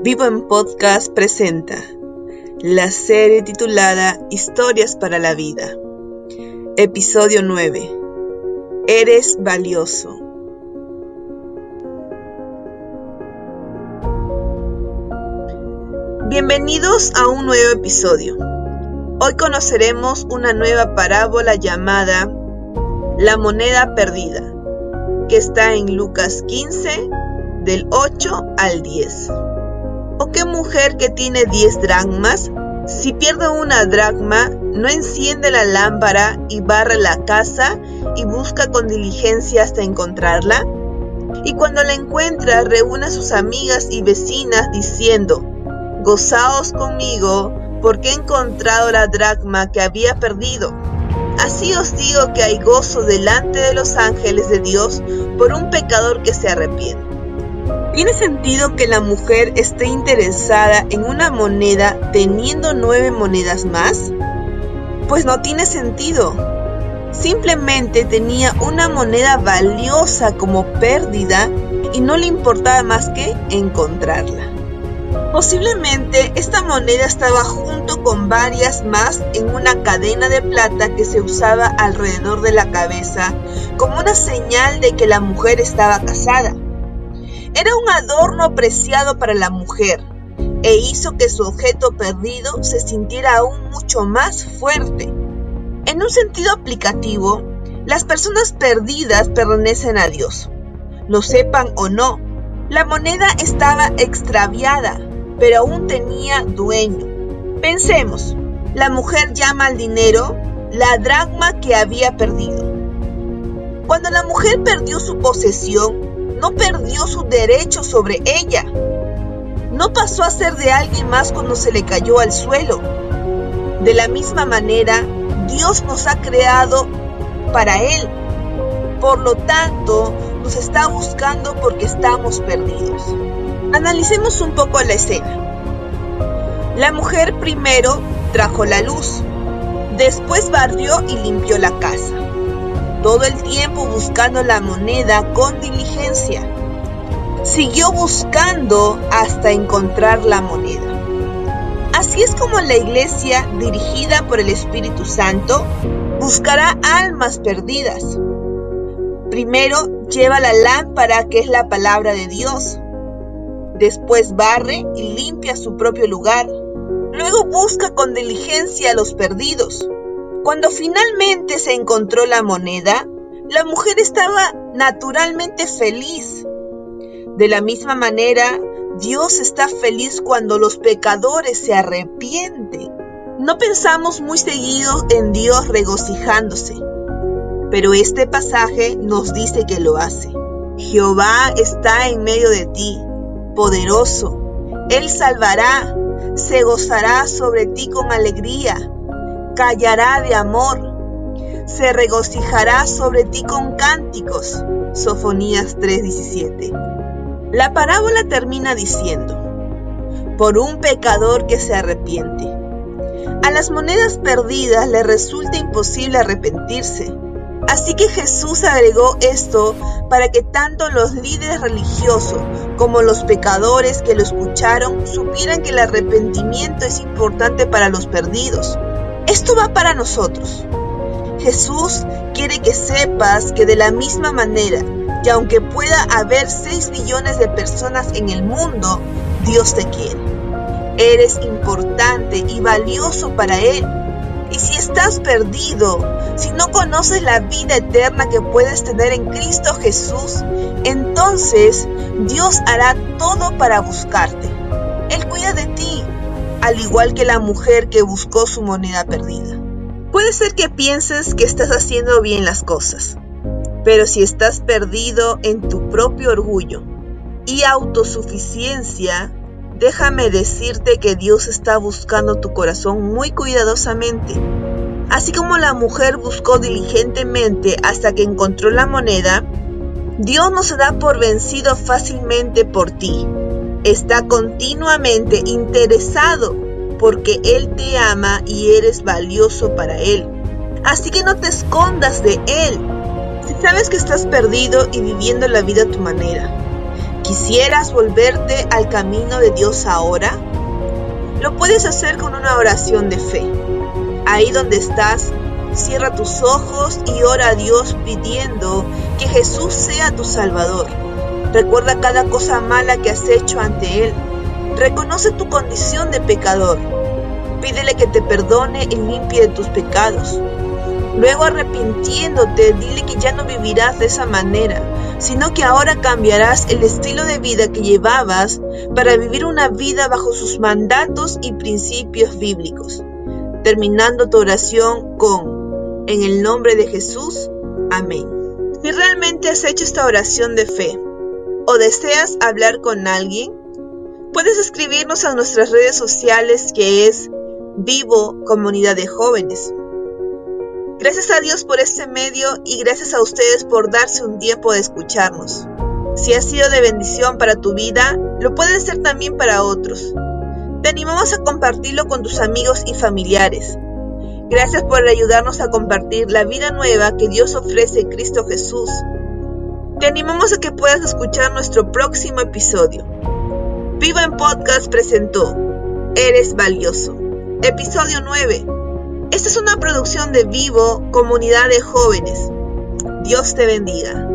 Vivo en Podcast presenta la serie titulada Historias para la Vida. Episodio 9. Eres valioso. Bienvenidos a un nuevo episodio. Hoy conoceremos una nueva parábola llamada La moneda perdida, que está en Lucas 15, del 8 al 10. ¿O qué mujer que tiene 10 dracmas, si pierde una dracma, no enciende la lámpara y barre la casa y busca con diligencia hasta encontrarla? Y cuando la encuentra, reúne a sus amigas y vecinas diciendo, Gozaos conmigo, porque he encontrado la dracma que había perdido. Así os digo que hay gozo delante de los ángeles de Dios por un pecador que se arrepiente. ¿Tiene sentido que la mujer esté interesada en una moneda teniendo nueve monedas más? Pues no tiene sentido. Simplemente tenía una moneda valiosa como pérdida y no le importaba más que encontrarla. Posiblemente esta moneda estaba junto con varias más en una cadena de plata que se usaba alrededor de la cabeza como una señal de que la mujer estaba casada. Era un adorno preciado para la mujer e hizo que su objeto perdido se sintiera aún mucho más fuerte. En un sentido aplicativo, las personas perdidas pertenecen a Dios. Lo sepan o no, la moneda estaba extraviada, pero aún tenía dueño. Pensemos, la mujer llama al dinero la dracma que había perdido. Cuando la mujer perdió su posesión, no perdió su derecho sobre ella. No pasó a ser de alguien más cuando se le cayó al suelo. De la misma manera, Dios nos ha creado para Él. Por lo tanto, nos está buscando porque estamos perdidos. Analicemos un poco la escena. La mujer primero trajo la luz, después barrió y limpió la casa, todo el tiempo buscando la moneda con diligencia. Siguió buscando hasta encontrar la moneda. Así es como la iglesia, dirigida por el Espíritu Santo, buscará almas perdidas. Primero lleva la lámpara que es la palabra de Dios Después barre y limpia su propio lugar. Luego busca con diligencia a los perdidos. Cuando finalmente se encontró la moneda, la mujer estaba naturalmente feliz. De la misma manera, Dios está feliz cuando los pecadores se arrepienten. No pensamos muy seguido en Dios regocijándose, pero este pasaje nos dice que lo hace. Jehová está en medio de ti, poderoso. Él salvará, se gozará sobre ti con alegría, callará de amor, se regocijará sobre ti con cánticos. Sofonías 3:17. La parábola termina diciendo, por un pecador que se arrepiente. A las monedas perdidas le resulta imposible arrepentirse Así que Jesús agregó esto para que tanto los líderes religiosos como los pecadores que lo escucharon supieran que el arrepentimiento es importante para los perdidos. Esto va para nosotros. Jesús quiere que sepas que de la misma manera que aunque pueda haber 6 billones de personas en el mundo, Dios te quiere. Eres importante y valioso para Él y si estás perdido, si no conoces la vida eterna que puedes tener en Cristo Jesús, entonces Dios hará todo para buscarte. Al igual que la mujer que buscó su moneda perdida. Puede ser que pienses que estás haciendo bien las cosas, pero si estás perdido en tu propio orgullo y autosuficiencia, Déjame decirte que Dios está buscando tu corazón muy cuidadosamente. Así como la mujer buscó diligentemente hasta que encontró la moneda, Dios no se da por vencido fácilmente por ti. Está continuamente interesado porque Él te ama y eres valioso para Él. Así que no te escondas de Él. Si sabes que estás perdido y viviendo la vida a tu manera, ¿Quisieras volverte al camino de Dios ahora? Lo puedes hacer con una oración de fe. Ahí donde estás, cierra tus ojos y ora a Dios pidiendo que Jesús sea tu Salvador. Recuerda cada cosa mala que has hecho ante Él. Reconoce tu condición de pecador. Pídele que te perdone y limpie de tus pecados. Luego arrepintiéndote, dile que ya no vivirás de esa manera, sino que ahora cambiarás el estilo de vida que llevabas para vivir una vida bajo sus mandatos y principios bíblicos. Terminando tu oración con, en el nombre de Jesús, amén. Si realmente has hecho esta oración de fe o deseas hablar con alguien, puedes escribirnos a nuestras redes sociales que es Vivo Comunidad de Jóvenes. Gracias a Dios por este medio y gracias a ustedes por darse un tiempo de escucharnos. Si ha sido de bendición para tu vida, lo puede ser también para otros. Te animamos a compartirlo con tus amigos y familiares. Gracias por ayudarnos a compartir la vida nueva que Dios ofrece en Cristo Jesús. Te animamos a que puedas escuchar nuestro próximo episodio. Viva en Podcast presentó Eres Valioso. Episodio 9 esta es una producción de Vivo, comunidad de jóvenes. Dios te bendiga.